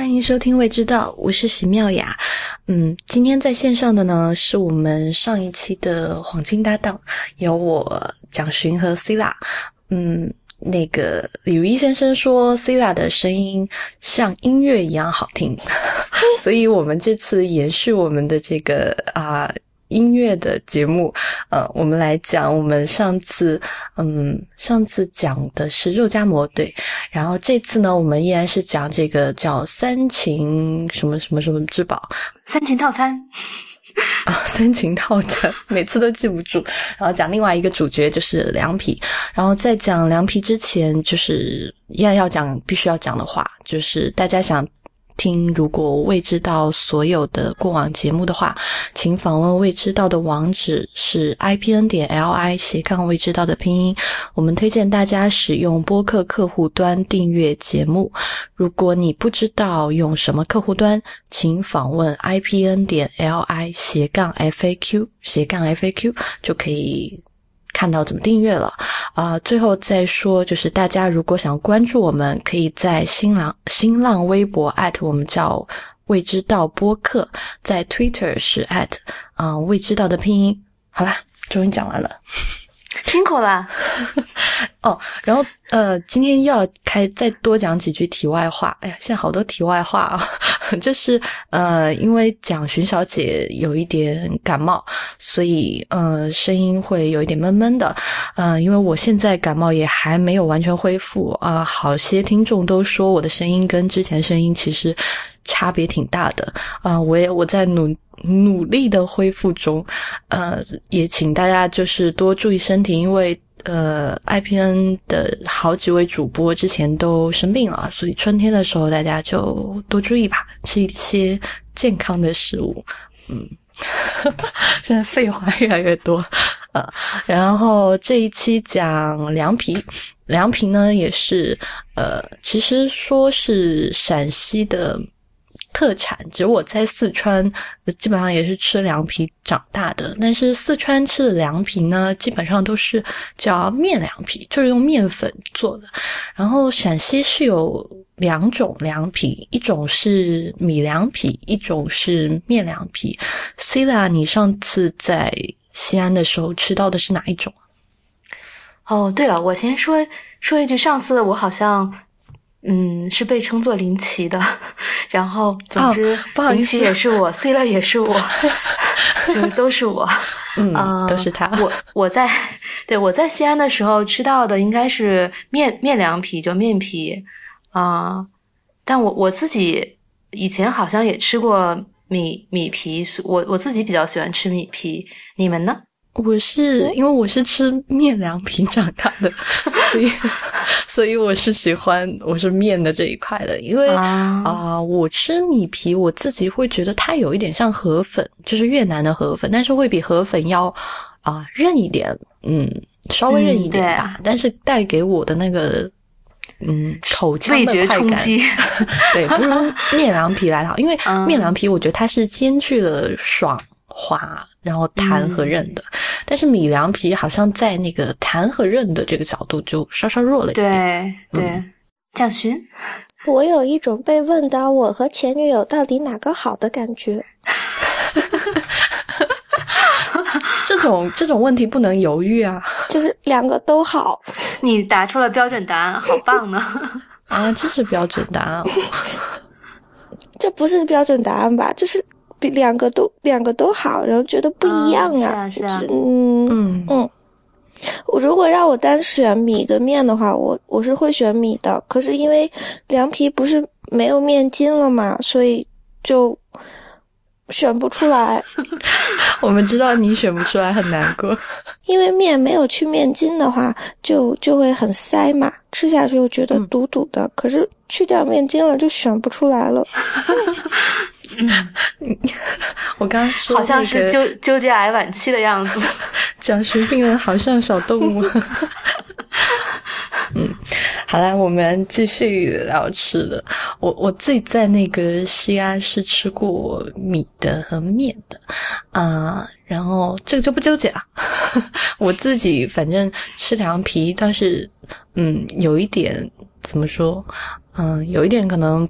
欢迎收听《未知道》，我是席妙雅。嗯，今天在线上的呢，是我们上一期的黄金搭档，有我蒋勋和 c i l a 嗯，那个李如一先生说 c i l a 的声音像音乐一样好听，所以我们这次延续我们的这个啊。音乐的节目，呃，我们来讲，我们上次，嗯，上次讲的是肉夹馍，对，然后这次呢，我们依然是讲这个叫三秦什么什么什么之宝，三秦套餐。啊，三秦套餐，每次都记不住，然后讲另外一个主角就是凉皮，然后在讲凉皮之前，就是依然要讲必须要讲的话，就是大家想。听，如果未知道所有的过往节目的话，请访问未知道的网址是 i p n 点 l i 斜杠未知道的拼音。我们推荐大家使用播客客户端订阅节目。如果你不知道用什么客户端，请访问 i p n 点 l i 斜杠 f a q 斜杠 f a q 就可以。看到怎么订阅了啊？最后再说，就是大家如果想关注我们，可以在新浪新浪微博艾特我们叫未知道播客，在 Twitter 是啊未知道的拼音。好啦，终于讲完了。辛苦了，哦，然后呃，今天又要开再多讲几句题外话。哎呀，现在好多题外话啊，就是呃，因为蒋寻小姐有一点感冒，所以呃，声音会有一点闷闷的。呃，因为我现在感冒也还没有完全恢复啊，好些听众都说我的声音跟之前声音其实差别挺大的啊，我也我在努。努力的恢复中，呃，也请大家就是多注意身体，因为呃，IPN 的好几位主播之前都生病了，所以春天的时候大家就多注意吧，吃一些健康的食物。嗯，现在废话越来越多，呃，然后这一期讲凉皮，凉皮呢也是呃，其实说是陕西的。特产，只是我在四川，基本上也是吃凉皮长大的。但是四川吃的凉皮呢，基本上都是叫面凉皮，就是用面粉做的。然后陕西是有两种凉皮，一种是米凉皮，一种是面凉皮。c i l a 你上次在西安的时候吃到的是哪一种？哦，对了，我先说说一句，上次我好像。嗯，是被称作林奇的，然后总之，林奇也是我，C 了也是我，就是 都是我，嗯，都是他。我我在对我在西安的时候吃到的应该是面面凉皮，就面皮啊。但我我自己以前好像也吃过米米皮，我我自己比较喜欢吃米皮。你们呢？我是因为我是吃面凉皮长大的，所以 所以我是喜欢我是面的这一块的。因为啊，我吃米皮，我自己会觉得它有一点像河粉，就是越南的河粉，但是会比河粉要啊韧一点，嗯，稍微韧一点吧。但是带给我的那个嗯口腔的快感，对，不如面凉皮来好。因为面凉皮，我觉得它是兼具了爽。滑，然后弹和韧的，但是米凉皮好像在那个弹和韧的这个角度就稍稍弱了一点。对对，蒋勋，我有一种被问到我和前女友到底哪个好的感觉。这种这种问题不能犹豫啊，就是两个都好。你答出了标准答案，好棒呢！啊，这是标准答案？这不是标准答案吧？就是。比两个都两个都好，然后觉得不一样啊，是啊，嗯嗯嗯。我如果让我单选米跟面的话，我我是会选米的。可是因为凉皮不是没有面筋了嘛，所以就选不出来。我们知道你选不出来很难过，因为面没有去面筋的话，就就会很塞嘛，吃下去又觉得堵堵的。可是去掉面筋了，就选不出来了。嗯，我刚刚说好像是纠纠结癌晚期的样子，讲述病人好像小动物。嗯，好啦，我们继续聊吃的。我我自己在那个西安是吃过米的和面的啊，然后这个就不纠结了。我自己反正吃凉皮，但是嗯，有一点怎么说，嗯，有一点可能。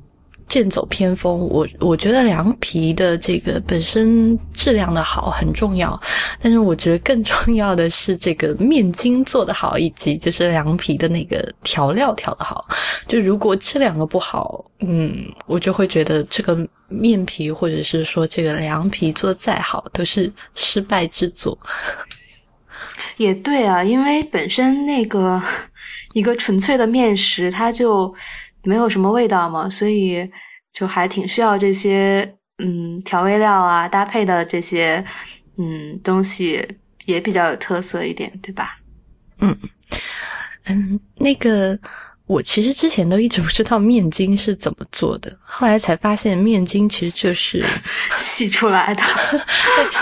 剑走偏锋。我我觉得凉皮的这个本身质量的好很重要，但是我觉得更重要的是这个面筋做得好，以及就是凉皮的那个调料调得好。就如果这两个不好，嗯，我就会觉得这个面皮或者是说这个凉皮做再好都是失败之作。也对啊，因为本身那个一个纯粹的面食，它就没有什么味道嘛，所以就还挺需要这些嗯调味料啊搭配的这些嗯东西也比较有特色一点，对吧？嗯嗯，那个。我其实之前都一直不知道面筋是怎么做的，后来才发现面筋其实就是 洗出来的。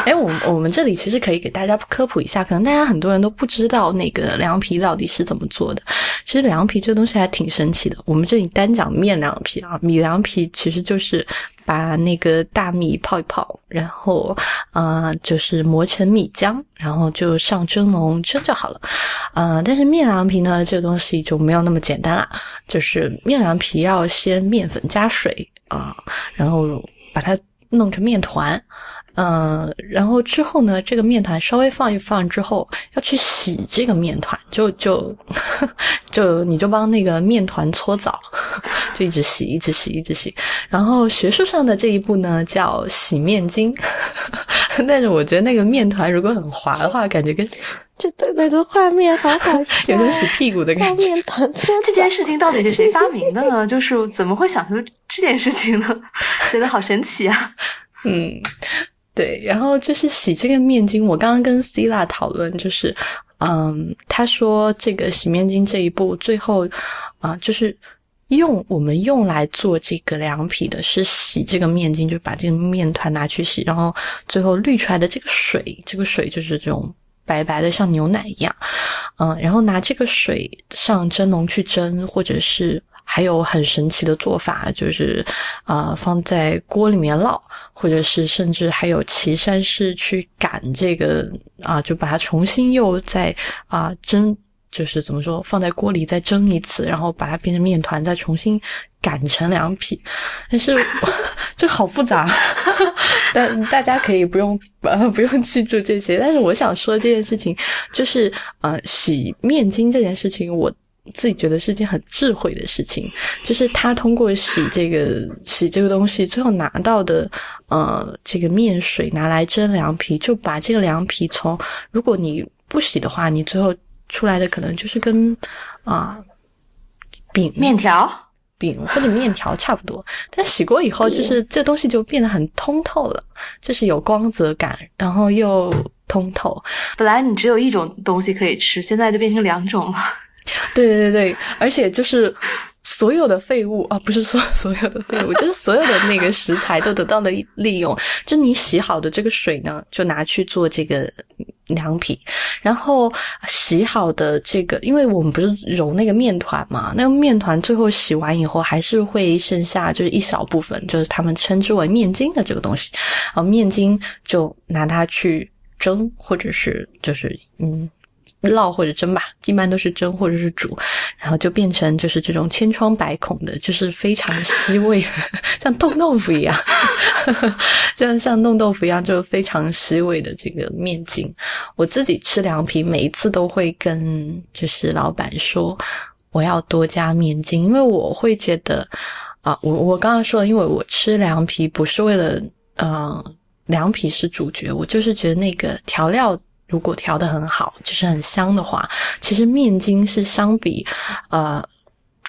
哎，我我们这里其实可以给大家科普一下，可能大家很多人都不知道那个凉皮到底是怎么做的。其实凉皮这个东西还挺神奇的。我们这里单讲面凉皮啊，米凉皮其实就是。把那个大米泡一泡，然后，啊，就是磨成米浆，然后就上蒸笼蒸就好了，呃，但是面凉皮呢，这个东西就没有那么简单啦，就是面凉皮要先面粉加水啊，然后把它弄成面团。嗯，然后之后呢，这个面团稍微放一放之后，要去洗这个面团，就就就你就帮那个面团搓澡，就一直洗，一直洗，一直洗。然后学术上的这一步呢叫洗面筋，但是我觉得那个面团如果很滑的话，感觉跟就的那个画面好好笑，有点洗屁股的感觉。面团搓这件事情到底是谁发明的呢？就是怎么会想出这件事情呢？觉得好神奇啊！嗯。对，然后就是洗这个面筋。我刚刚跟 Cila 讨论，就是，嗯，他说这个洗面筋这一步，最后啊，就是用我们用来做这个凉皮的是洗这个面筋，就把这个面团拿去洗，然后最后滤出来的这个水，这个水就是这种白白的，像牛奶一样，嗯，然后拿这个水上蒸笼去蒸，或者是。还有很神奇的做法，就是啊，放在锅里面烙，或者是甚至还有岐山市去擀这个啊，就把它重新又再啊蒸，就是怎么说，放在锅里再蒸一次，然后把它变成面团，再重新擀成凉皮。但是 这好复杂，但大家可以不用呃 不用记住这些。但是我想说这件事情，就是呃洗面筋这件事情，我。自己觉得是件很智慧的事情，就是他通过洗这个洗这个东西，最后拿到的呃这个面水拿来蒸凉皮，就把这个凉皮从如果你不洗的话，你最后出来的可能就是跟啊饼面条饼或者面条差不多，但洗过以后，就是这东西就变得很通透了，就是有光泽感，然后又通透。本来你只有一种东西可以吃，现在就变成两种了。对对对对，而且就是所有的废物啊，不是说所有的废物，就是所有的那个食材都得到了利用。就你洗好的这个水呢，就拿去做这个凉皮，然后洗好的这个，因为我们不是揉那个面团嘛，那个面团最后洗完以后还是会剩下就是一小部分，就是他们称之为面筋的这个东西，然后面筋就拿它去蒸，或者是就是嗯。烙或者蒸吧，一般都是蒸或者是煮，然后就变成就是这种千疮百孔的，就是非常吸味，像冻豆腐一样，像像冻豆腐一样，就非常吸味的这个面筋。我自己吃凉皮，每一次都会跟就是老板说，我要多加面筋，因为我会觉得啊，我我刚刚说，因为我吃凉皮不是为了嗯，凉皮是主角，我就是觉得那个调料。如果调的很好，就是很香的话，其实面筋是相比，呃，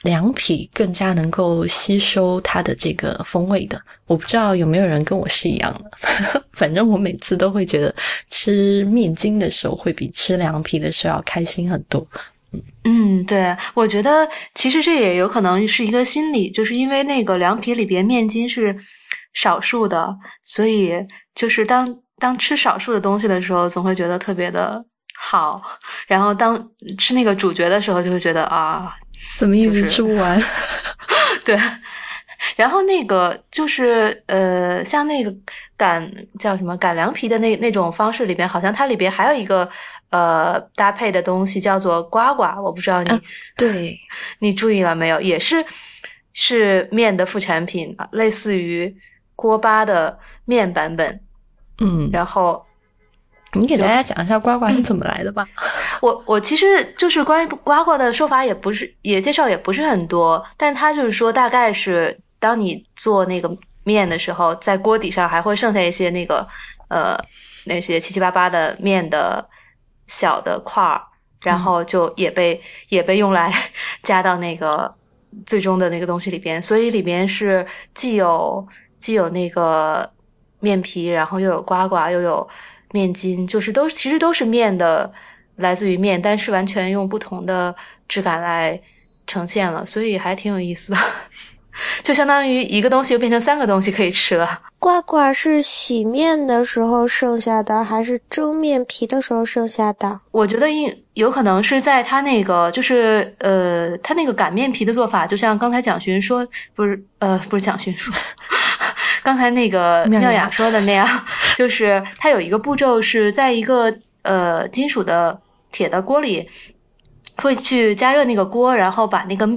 凉皮更加能够吸收它的这个风味的。我不知道有没有人跟我是一样的，反正我每次都会觉得吃面筋的时候会比吃凉皮的时候要开心很多。嗯，对，我觉得其实这也有可能是一个心理，就是因为那个凉皮里边面筋是少数的，所以就是当。当吃少数的东西的时候，总会觉得特别的好，然后当吃那个主角的时候，就会觉得啊，怎么一直吃不完？对，然后那个就是呃，像那个擀叫什么擀凉皮的那那种方式里边，好像它里边还有一个呃搭配的东西叫做呱呱，我不知道你对你注意了没有？也是是面的副产品，类似于锅巴的面版本。嗯，然后你给大家讲一下呱呱是怎么来的吧。我我其实就是关于呱呱的说法也不是也介绍也不是很多，但他就是说大概是当你做那个面的时候，在锅底上还会剩下一些那个呃那些七七八八的面的小的块儿，然后就也被 也被用来加到那个 最终的那个东西里边，所以里边是既有既有那个面皮，然后又有瓜瓜，又有面筋，就是都其实都是面的。来自于面，但是完全用不同的质感来呈现了，所以还挺有意思的。就相当于一个东西又变成三个东西可以吃了。瓜瓜是洗面的时候剩下的，还是蒸面皮的时候剩下的？我觉得应有可能是在他那个，就是呃，他那个擀面皮的做法，就像刚才蒋勋说，不是呃，不是蒋勋说，刚才那个妙雅说的那样，就是它有一个步骤是在一个呃金属的。铁的锅里会去加热那个锅，然后把那个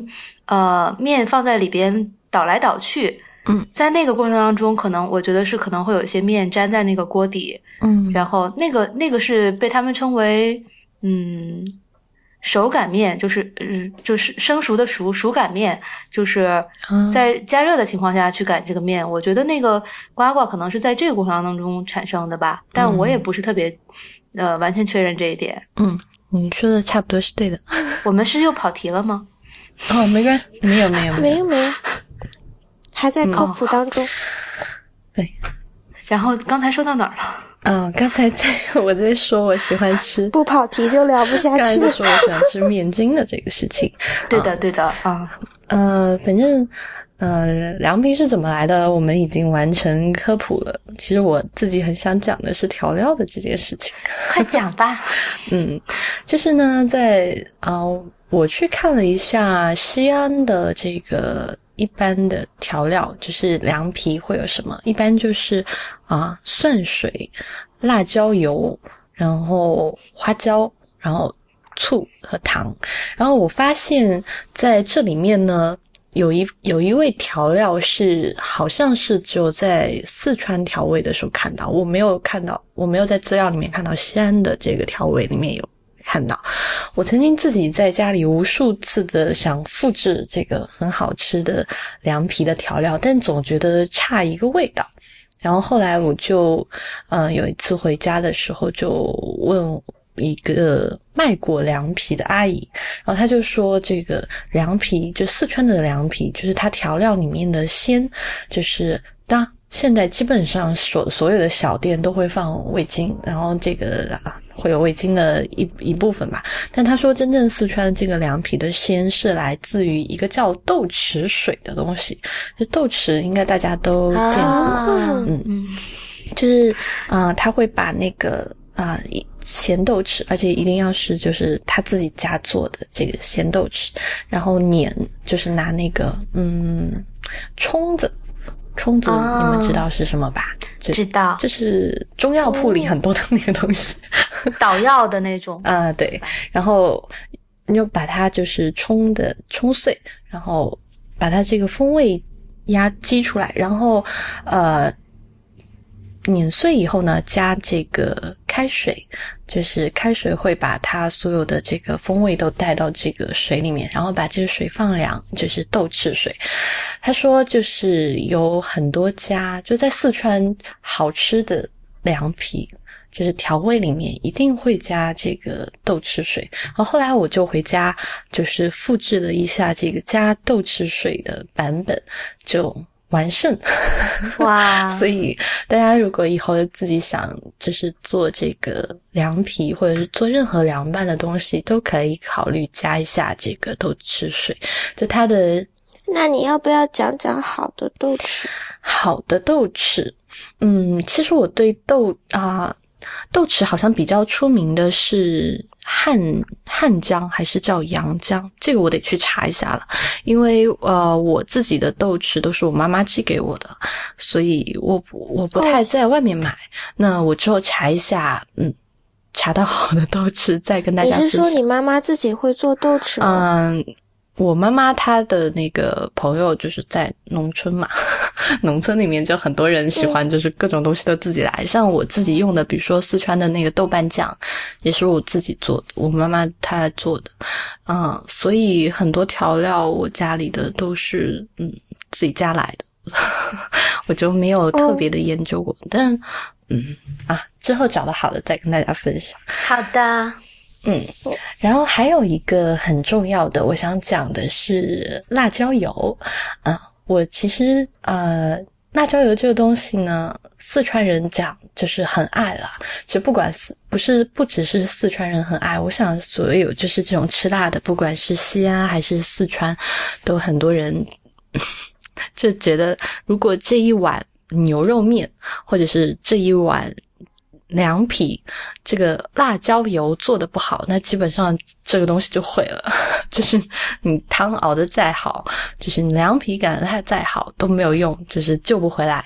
呃面放在里边倒来倒去。嗯，在那个过程当中，可能我觉得是可能会有一些面粘在那个锅底。嗯，然后那个那个是被他们称为嗯手擀面，就是嗯就是生熟的熟熟擀面，就是在加热的情况下去擀这个面。我觉得那个呱呱可能是在这个过程当中产生的吧，但我也不是特别。呃，完全确认这一点。嗯，你说的差不多是对的。我们是又跑题了吗？哦，没关，没有，没有，没有，没有，还在科普当中。对。然后刚才说到哪儿了？嗯，刚才在我在说我喜欢吃，不跑题就聊不下去。刚才说我喜欢吃面筋的这个事情。对的，对的啊。呃，反正。呃，凉皮是怎么来的？我们已经完成科普了。其实我自己很想讲的是调料的这件事情，快讲吧。嗯，就是呢，在啊，我去看了一下西安的这个一般的调料，就是凉皮会有什么？一般就是啊，蒜水、辣椒油，然后花椒，然后醋和糖。然后我发现在这里面呢。有一有一味调料是，好像是只有在四川调味的时候看到，我没有看到，我没有在资料里面看到西安的这个调味里面有看到。我曾经自己在家里无数次的想复制这个很好吃的凉皮的调料，但总觉得差一个味道。然后后来我就，嗯，有一次回家的时候就问。一个卖过凉皮的阿姨，然后她就说：“这个凉皮，就四川的凉皮，就是它调料里面的鲜，就是当现在基本上所所有的小店都会放味精，然后这个啊会有味精的一一部分吧。但他说，真正四川这个凉皮的鲜是来自于一个叫豆豉水的东西，就豆豉应该大家都见过，嗯嗯，就是啊，他会把那个啊一。”咸豆豉，而且一定要是就是他自己家做的这个咸豆豉，然后碾就是拿那个嗯冲子，冲子你们知道是什么吧？知道，就是中药铺里很多的那个东西，捣药的那种。啊，对，然后你就把它就是冲的冲碎，然后把它这个风味压激出来，然后呃。碾碎以后呢，加这个开水，就是开水会把它所有的这个风味都带到这个水里面，然后把这个水放凉，就是豆豉水。他说，就是有很多家就在四川好吃的凉皮，就是调味里面一定会加这个豆豉水。然后后来我就回家，就是复制了一下这个加豆豉水的版本，就。完胜，哇！所以大家如果以后自己想就是做这个凉皮，或者是做任何凉拌的东西，都可以考虑加一下这个豆豉水。就它的，那你要不要讲讲好的豆豉？好的豆豉，嗯，其实我对豆啊豆豉好像比较出名的是。汉汉江还是叫阳江？这个我得去查一下了，因为呃，我自己的豆豉都是我妈妈寄给我的，所以我我不太在外面买。那我之后查一下，嗯，查到好的豆豉再跟大家。你是说你妈妈自己会做豆豉吗？嗯，我妈妈她的那个朋友就是在农村嘛，农村里面就很多人喜欢，就是各种东西都自己来。像我自己用的，比如说四川的那个豆瓣酱，也是我自己做的，我妈妈她做的，嗯，所以很多调料我家里的都是嗯自己家来的，我就没有特别的研究过。但嗯啊，之后找到好的再跟大家分享。好的。嗯，然后还有一个很重要的，我想讲的是辣椒油。啊，我其实呃，辣椒油这个东西呢，四川人讲就是很爱了。就不管四不是不只是四川人很爱，我想所有就是这种吃辣的，不管是西安还是四川，都很多人 就觉得，如果这一碗牛肉面，或者是这一碗。凉皮这个辣椒油做的不好，那基本上这个东西就毁了。就是你汤熬的再好，就是凉皮擀的它再好都没有用，就是救不回来。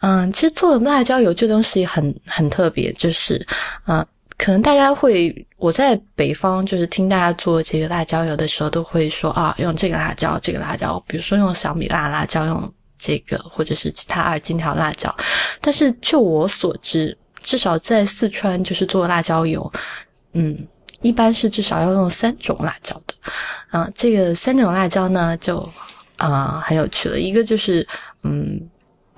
嗯，其实做辣椒油这东西很很特别，就是嗯，可能大家会我在北方就是听大家做这个辣椒油的时候，都会说啊，用这个辣椒，这个辣椒，比如说用小米辣辣椒，用这个或者是其他二荆条辣椒。但是就我所知。至少在四川，就是做辣椒油，嗯，一般是至少要用三种辣椒的，啊，这个三种辣椒呢，就啊很有趣了。一个就是嗯，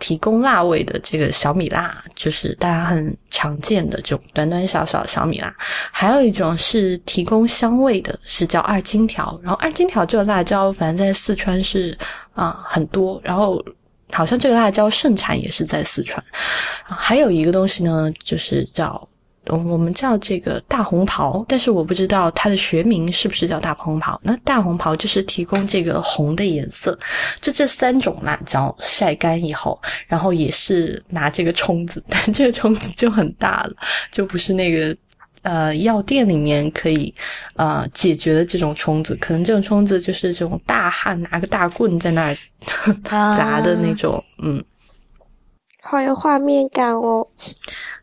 提供辣味的这个小米辣，就是大家很常见的这种短短小小的小米辣；还有一种是提供香味的，是叫二荆条。然后二荆条这个辣椒，反正在四川是啊很多，然后。好像这个辣椒盛产也是在四川，还有一个东西呢，就是叫我们叫这个大红袍，但是我不知道它的学名是不是叫大红袍。那大红袍就是提供这个红的颜色，就这三种辣椒晒干以后，然后也是拿这个冲子，但这个冲子就很大了，就不是那个。呃，药店里面可以呃解决的这种冲子，可能这种冲子就是这种大汉拿个大棍在那儿 砸的那种，嗯，好有画面感哦。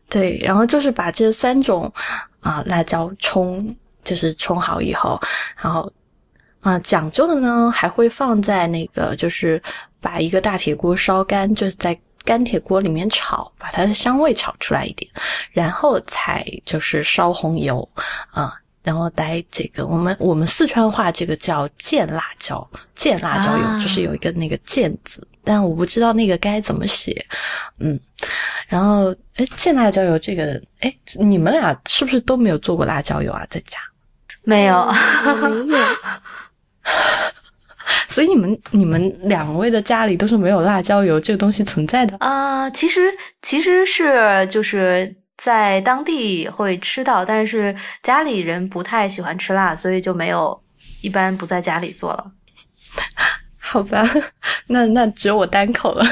对，然后就是把这三种啊辣椒冲，就是冲好以后，然后啊讲究的呢还会放在那个，就是把一个大铁锅烧干，就是在。干铁锅里面炒，把它的香味炒出来一点，然后才就是烧红油啊，然后来这个我们我们四川话这个叫见辣椒，见辣椒油就是有一个那个见字，但我不知道那个该怎么写，嗯，然后哎见辣椒油这个哎你们俩是不是都没有做过辣椒油啊在家？没有，没有。所以你们你们两位的家里都是没有辣椒油这个东西存在的啊？其实其实是就是在当地会吃到，但是家里人不太喜欢吃辣，所以就没有一般不在家里做了。好吧，那那只有我单口了。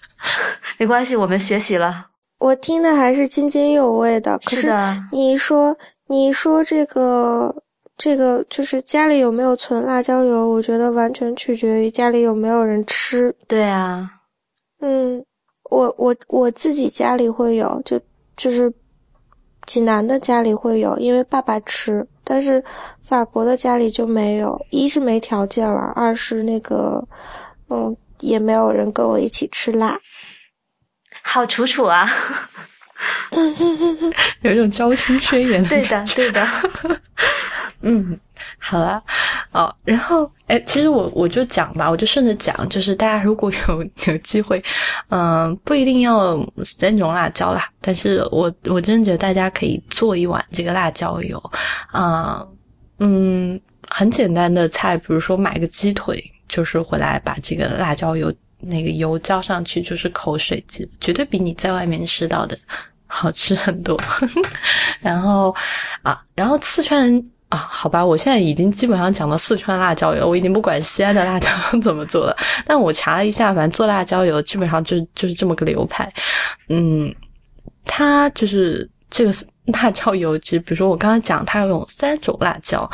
没关系，我们学习了。我听的还是津津有味的。可是你说你说这个。这个就是家里有没有存辣椒油，我觉得完全取决于家里有没有人吃。对啊，嗯，我我我自己家里会有，就就是济南的家里会有，因为爸爸吃，但是法国的家里就没有。一是没条件了，二是那个，嗯，也没有人跟我一起吃辣。好楚楚啊 有一种交心宣言。对的，对的。嗯，好了，哦，然后，哎，其实我我就讲吧，我就顺着讲，就是大家如果有有机会，嗯，不一定要三种辣椒啦，但是我我真的觉得大家可以做一碗这个辣椒油，啊，嗯，很简单的菜，比如说买个鸡腿，就是回来把这个辣椒油那个油浇上去，就是口水鸡，绝对比你在外面吃到的好吃很多。然后啊，然后四川人。啊，好吧，我现在已经基本上讲到四川辣椒油，我已经不管西安的辣椒 怎么做了。但我查了一下，反正做辣椒油基本上就就是这么个流派。嗯，它就是这个 辣椒油，其实比如说我刚刚讲，它要用三种辣椒，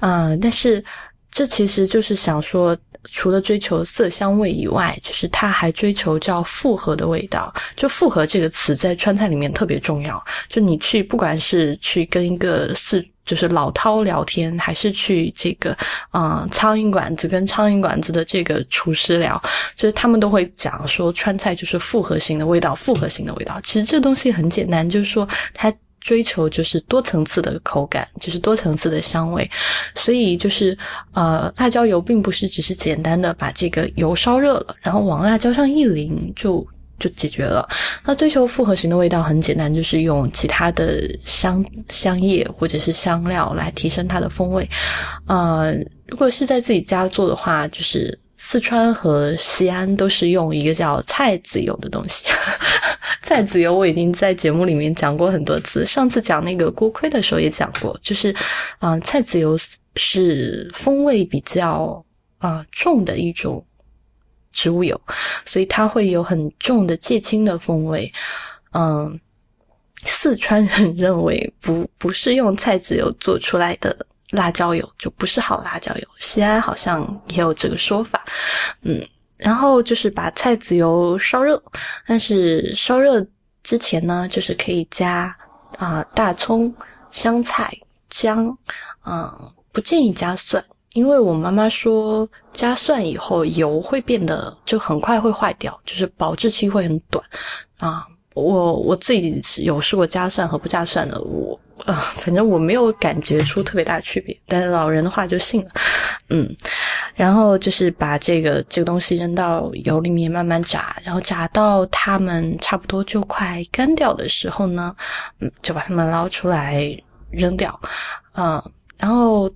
嗯，但是这其实就是想说，除了追求色香味以外，就是它还追求叫复合的味道。就“复合”这个词在川菜里面特别重要。就你去，不管是去跟一个四，就是老饕聊天，还是去这个嗯苍蝇馆子跟苍蝇馆子的这个厨师聊，就是他们都会讲说川菜就是复合型的味道，复合型的味道。其实这东西很简单，就是说它。追求就是多层次的口感，就是多层次的香味，所以就是呃，辣椒油并不是只是简单的把这个油烧热了，然后往辣椒上一淋就就解决了。那追求复合型的味道很简单，就是用其他的香香叶或者是香料来提升它的风味。呃，如果是在自己家做的话，就是四川和西安都是用一个叫菜籽油的东西。菜籽油我已经在节目里面讲过很多次，上次讲那个锅盔的时候也讲过，就是，啊，菜籽油是风味比较啊重的一种植物油，所以它会有很重的芥青的风味。嗯，四川人认为不不是用菜籽油做出来的辣椒油就不是好辣椒油，西安好像也有这个说法，嗯。然后就是把菜籽油烧热，但是烧热之前呢，就是可以加啊大葱、香菜、姜，嗯，不建议加蒜，因为我妈妈说加蒜以后油会变得就很快会坏掉，就是保质期会很短啊。我我自己有试过加蒜和不加蒜的，我啊，反正我没有感觉出特别大区别，但是老人的话就信了，嗯。然后就是把这个这个东西扔到油里面慢慢炸，然后炸到它们差不多就快干掉的时候呢，嗯，就把它们捞出来扔掉，嗯，然后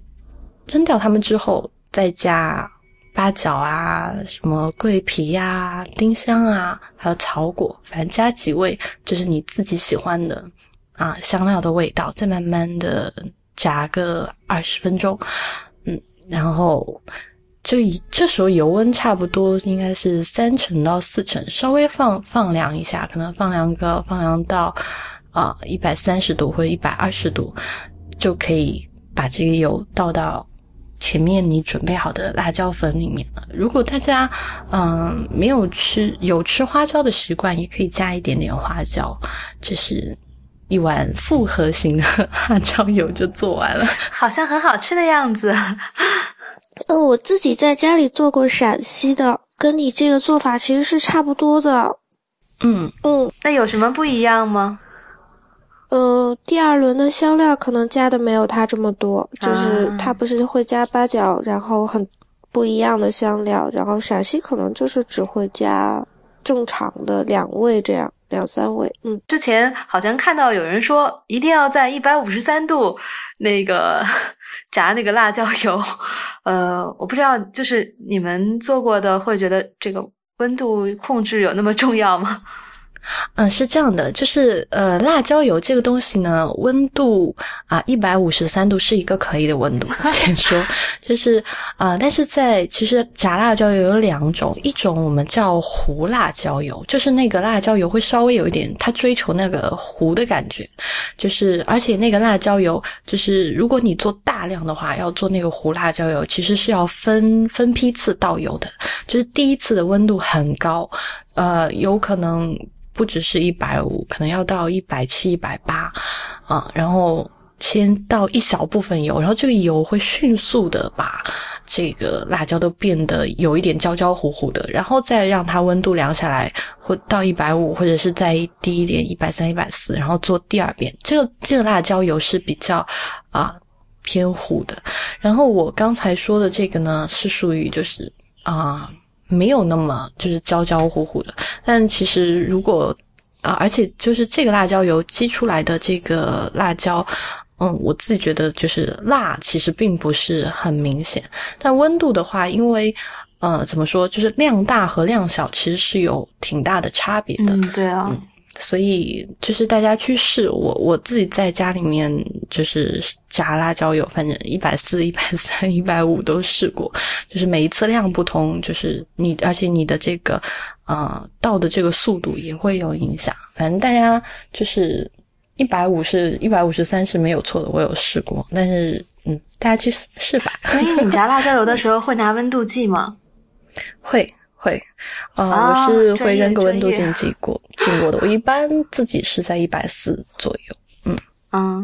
扔掉它们之后，再加八角啊、什么桂皮呀、丁香啊，还有草果，反正加几味，就是你自己喜欢的啊香料的味道，再慢慢的炸个二十分钟，嗯，然后。这这时候油温差不多应该是三成到四成，稍微放放凉一下，可能放凉个放凉到啊一百三十度或者一百二十度，就可以把这个油倒到前面你准备好的辣椒粉里面了。如果大家嗯没有吃有吃花椒的习惯，也可以加一点点花椒。这是一碗复合型的辣椒油就做完了，好像很好吃的样子。呃，我自己在家里做过陕西的，跟你这个做法其实是差不多的。嗯嗯，那有什么不一样吗？呃，第二轮的香料可能加的没有它这么多，就是它不是会加八角，然后很不一样的香料，然后陕西可能就是只会加正常的两味这样。两三位，嗯，之前好像看到有人说一定要在一百五十三度那个 炸那个辣椒油，呃，我不知道，就是你们做过的会觉得这个温度控制有那么重要吗？嗯，是这样的，就是呃，辣椒油这个东西呢，温度啊，一百五十三度是一个可以的温度。先说，就是啊，但是在其实炸辣椒油有两种，一种我们叫糊辣椒油，就是那个辣椒油会稍微有一点，它追求那个糊的感觉，就是而且那个辣椒油，就是如果你做大量的话，要做那个糊辣椒油，其实是要分分批次倒油的，就是第一次的温度很高，呃，有可能。不只是一百五，可能要到一百七、一百八，啊，然后先倒一小部分油，然后这个油会迅速的把这个辣椒都变得有一点焦焦糊糊的，然后再让它温度凉下来，或到一百五，或者是再低一点，一百三、一百四，然后做第二遍。这个这个辣椒油是比较啊偏糊的，然后我刚才说的这个呢，是属于就是啊。没有那么就是焦焦糊糊的，但其实如果啊，而且就是这个辣椒油激出来的这个辣椒，嗯，我自己觉得就是辣，其实并不是很明显。但温度的话，因为呃，怎么说，就是量大和量小其实是有挺大的差别的。嗯，对啊。所以就是大家去试，我我自己在家里面就是炸辣椒油，反正一百四、一百三、一百五都试过，就是每一次量不同，就是你而且你的这个呃倒的这个速度也会有影响。反正大家就是一百五是一百五十三是没有错的，我有试过，但是嗯，大家去试吧。所以你炸辣椒油的时候会拿温度计吗？会会，呃，啊我是会扔个温度计过进过的，我一般自己是在一百四左右。嗯，啊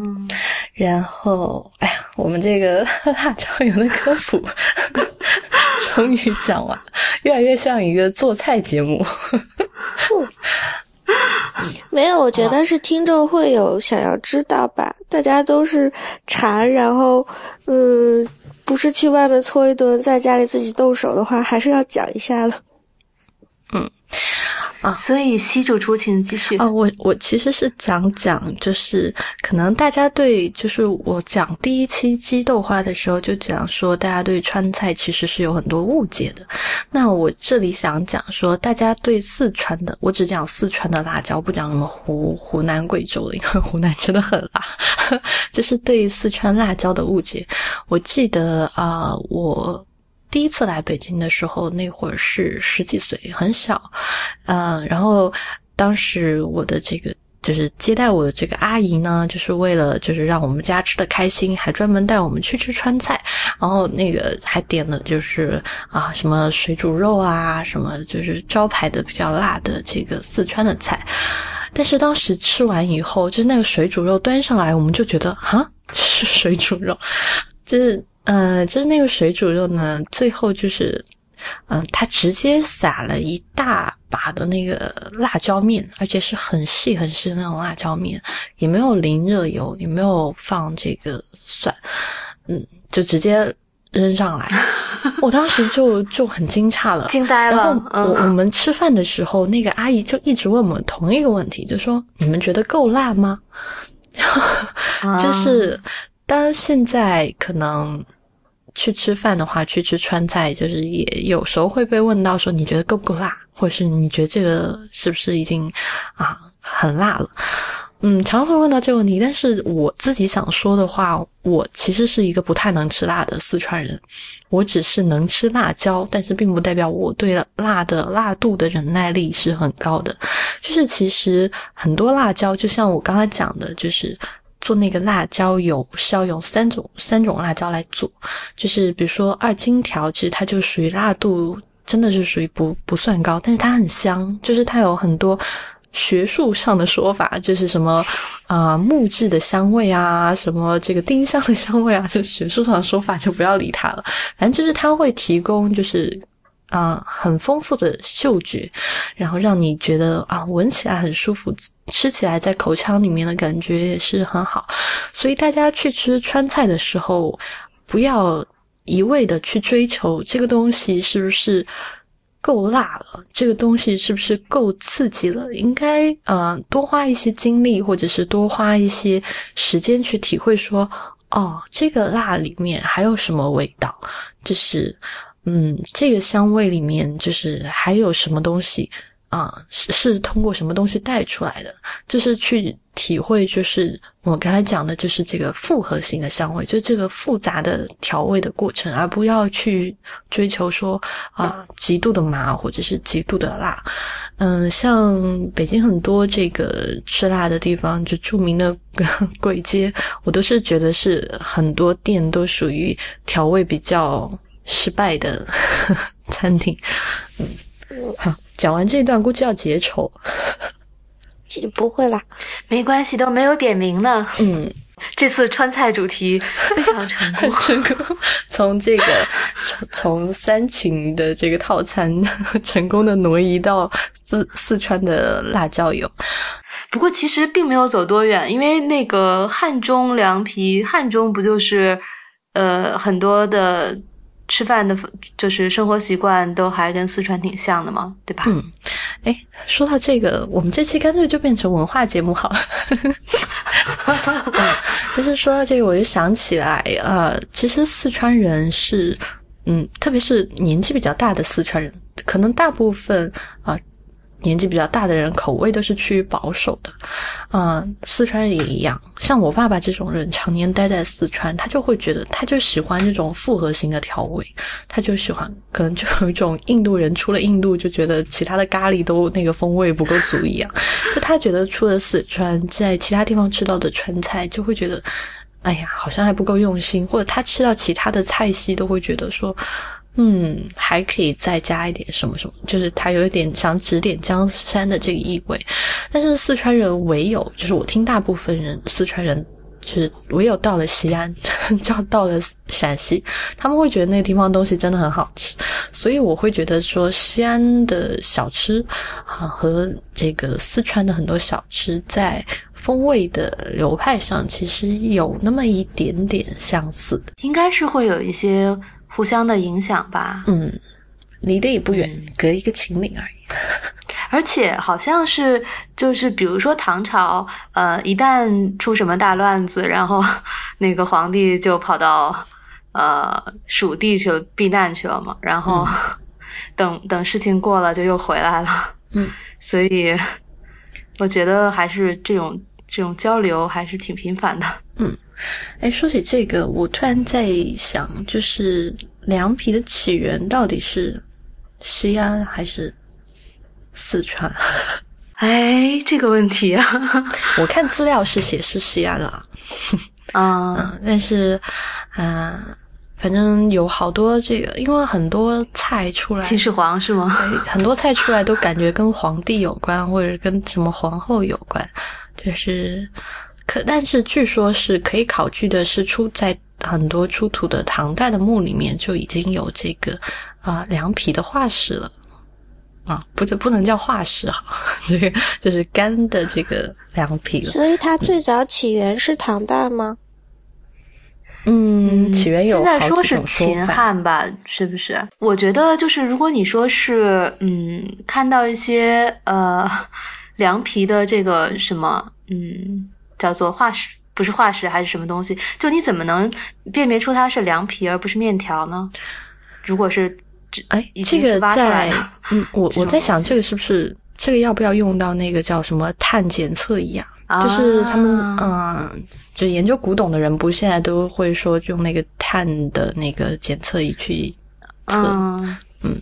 然后，哎呀，我们这个辣椒油的科普 终于讲完了，越来越像一个做菜节目。没有，我觉得是听众会有想要知道吧，大家都是馋，然后嗯，不是去外面搓一顿，在家里自己动手的话，还是要讲一下的。嗯所以西主出请继续。啊，我我其实是讲讲，就是可能大家对，就是我讲第一期鸡豆花的时候，就讲说大家对川菜其实是有很多误解的。那我这里想讲说，大家对四川的，我只讲四川的辣椒，不讲什么湖湖南、贵州的，因为湖南真的很辣。就是对四川辣椒的误解。我记得啊、呃我。第一次来北京的时候，那会儿是十几岁，很小，呃，然后当时我的这个就是接待我的这个阿姨呢，就是为了就是让我们家吃的开心，还专门带我们去吃川菜，然后那个还点了就是啊什么水煮肉啊，什么就是招牌的比较辣的这个四川的菜。但是当时吃完以后，就是那个水煮肉端上来，我们就觉得啊，这是水煮肉，就是呃，就是那个水煮肉呢，最后就是，嗯、他直接撒了一大把的那个辣椒面，而且是很细很细的那种辣椒面，也没有淋热油，也没有放这个蒜，嗯，就直接扔上来，我当时就就很惊诧了，惊呆了然后了。我我嗯，们吃饭的时候，那个阿姨就一直问我们同一个问题，就说：“你们觉得够辣吗？” 啊就是当然现在可能去吃饭的话，去吃川菜，就是也有时候会被问到说你觉得够不够辣，或者是你觉得这个是不是已经啊很辣了？嗯，常会问到这个问题，但是我自己想说的话，我其实是一个不太能吃辣的四川人，我只是能吃辣椒，但是并不代表我对辣的辣度的忍耐力是很高的。就是其实很多辣椒，就像我刚才讲的，就是做那个辣椒油是要用三种三种辣椒来做，就是比如说二荆条，其实它就属于辣度真的是属于不不算高，但是它很香，就是它有很多。学术上的说法就是什么，啊、木质的香味啊，什么这个丁香的香味啊，就学术上的说法就不要理它了。反正就是它会提供，就是啊、很丰富的嗅觉，然后让你觉得啊闻起来很舒服，吃起来在口腔里面的感觉也是很好。所以大家去吃川菜的时候，不要一味的去追求这个东西是不是够辣了，这个东西是不是够刺激了？应该呃多花一些精力，或者是多花一些时间去体会说，哦，这个辣里面还有什么味道？就是嗯，这个香味里面就是还有什么东西啊、是是通过什么东西带出来的？就是去体会，就是我刚才讲的，就是这个复合型的香味，就是这个复杂的调味的过程，而不要去追求说啊、极度的麻或者是极度的辣。嗯，像北京很多这个吃辣的地方，就著名的 簋街，我都是觉得是很多店都属于调味比较失败的 餐厅。嗯，好，讲完这一段估计要结仇。其实不会啦，没关系，都没有点名呢。嗯，这次川菜主题非常成功。成功从这个从从三秦的这个套餐 成功的挪移到四四川的辣椒油。不过其实并没有走多远，因为那个汉中凉皮，汉中不就是呃很多的吃饭的，就是生活习惯都还跟四川挺像的嘛，对吧？嗯，哎，说到这个，我们这期干脆就变成文化节目好了。嗯，就是说到这个，我就想起来，呃，其实四川人是，嗯，特别是年纪比较大的四川人，可能大部分啊、年纪比较大的人口味都是趋于保守的，嗯、四川人也一样。像我爸爸这种人，常年待在四川，他就会觉得，他就喜欢这种复合型的调味，他就喜欢，可能就有一种印度人出了印度就觉得其他的咖喱都那个风味不够足一样，就他觉得出了四川，在其他地方吃到的川菜就会觉得。哎呀，好像还不够用心，或者他吃到其他的菜系都会觉得说，嗯，还可以再加一点什么什么，就是他有一点想指点江山的这个意味。但是四川人唯有，就是我听大部分人四川人，就是唯有到了西安，就到了陕西，他们会觉得那个地方东西真的很好吃。所以我会觉得说，西安的小吃啊和这个四川的很多小吃在风味的流派上，其实有那么一点点相似的，应该是会有一些。互相的影响吧，嗯，离得也不远，隔一个秦岭而已。而且好像是，就是比如说唐朝，呃，一旦出什么大乱子，然后那个皇帝就跑到呃蜀地去了避难去了嘛，然后等等事情过了就又回来了。嗯，所以我觉得还是这种这种交流还是挺频繁的。嗯。哎，说起这个，我突然在想，就是凉皮的起源到底是西安还是四川？哎，这个问题啊，我看资料是写是西安了，啊，但是，啊，反正有好多这个，因为很多菜出来，秦始皇是吗？很多菜出来都感觉跟皇帝有关，或者跟什么皇后有关，就是。可，但是据说是可以考据的，是出在很多出土的唐代的墓里面就已经有这个啊凉皮的化石了啊，不，不能叫化石哈，这 个就是干的这个凉皮了。所以它最早起源是唐代吗？嗯，起源有现在说是秦汉吧，是不是？我觉得就是如果你说是嗯，看到一些呃凉皮的这个什么嗯。叫做化石，不是化石还是什么东西？就你怎么能辨别出它是凉皮而不是面条呢？如果是，哎，这个在，嗯，我 我在想，这个是不是这个要不要用到那个叫什么碳检测仪啊？就是他们，嗯，就研究古董的人，不现在都会说用那个碳的那个检测仪去测？嗯，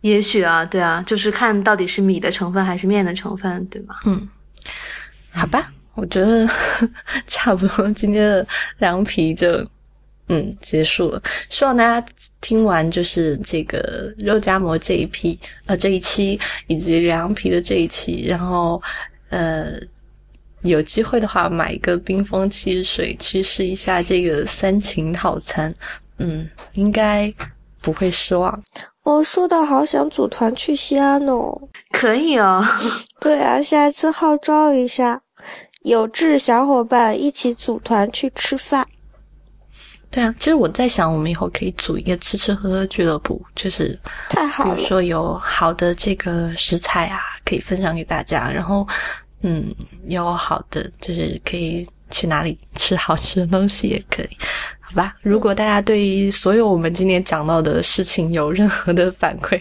也许啊，对啊，就是看到底是米的成分还是面的成分，对吗？嗯，好吧。我觉得 差不多，今天的凉皮就嗯结束了。希望大家听完就是这个肉夹馍这一批呃这一期，以及凉皮的这一期，然后呃有机会的话买一个冰封汽水去试一下这个三秦套餐，嗯，应该不会失望。我说的好想组团去西安哦，可以哦。对啊，下一次号召一下。有志小伙伴一起组团去吃饭。对啊，其实我在想，我们以后可以组一个吃吃喝喝俱乐部，就是太好了。比如说有好的这个食材啊，可以分享给大家，然后嗯，有好的就是可以去哪里吃好吃的东西也可以。好吧，如果大家对于所有我们今天讲到的事情有任何的反馈，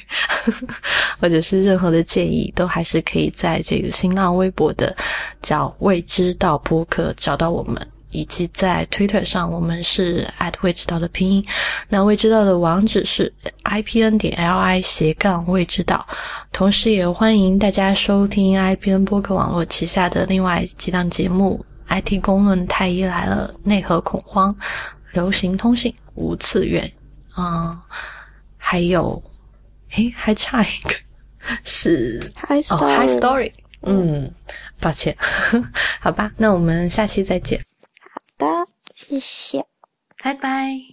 或者是任何的建议，都还是可以在这个新浪微博的叫未知道播客找到我们，以及在 Twitter 上我们是未知道的拼音，那未知道的网址是 i p n 点 l i 斜杠未知道，同时也欢迎大家收听 i p n 播客网络旗下的另外几档节目：IT 公论、太医来了、内核恐慌。流行通信无次元。啊，还有，诶，还差一个是 High Story，嗯，抱歉，好吧，那我们下期再见。好的，谢谢，拜拜。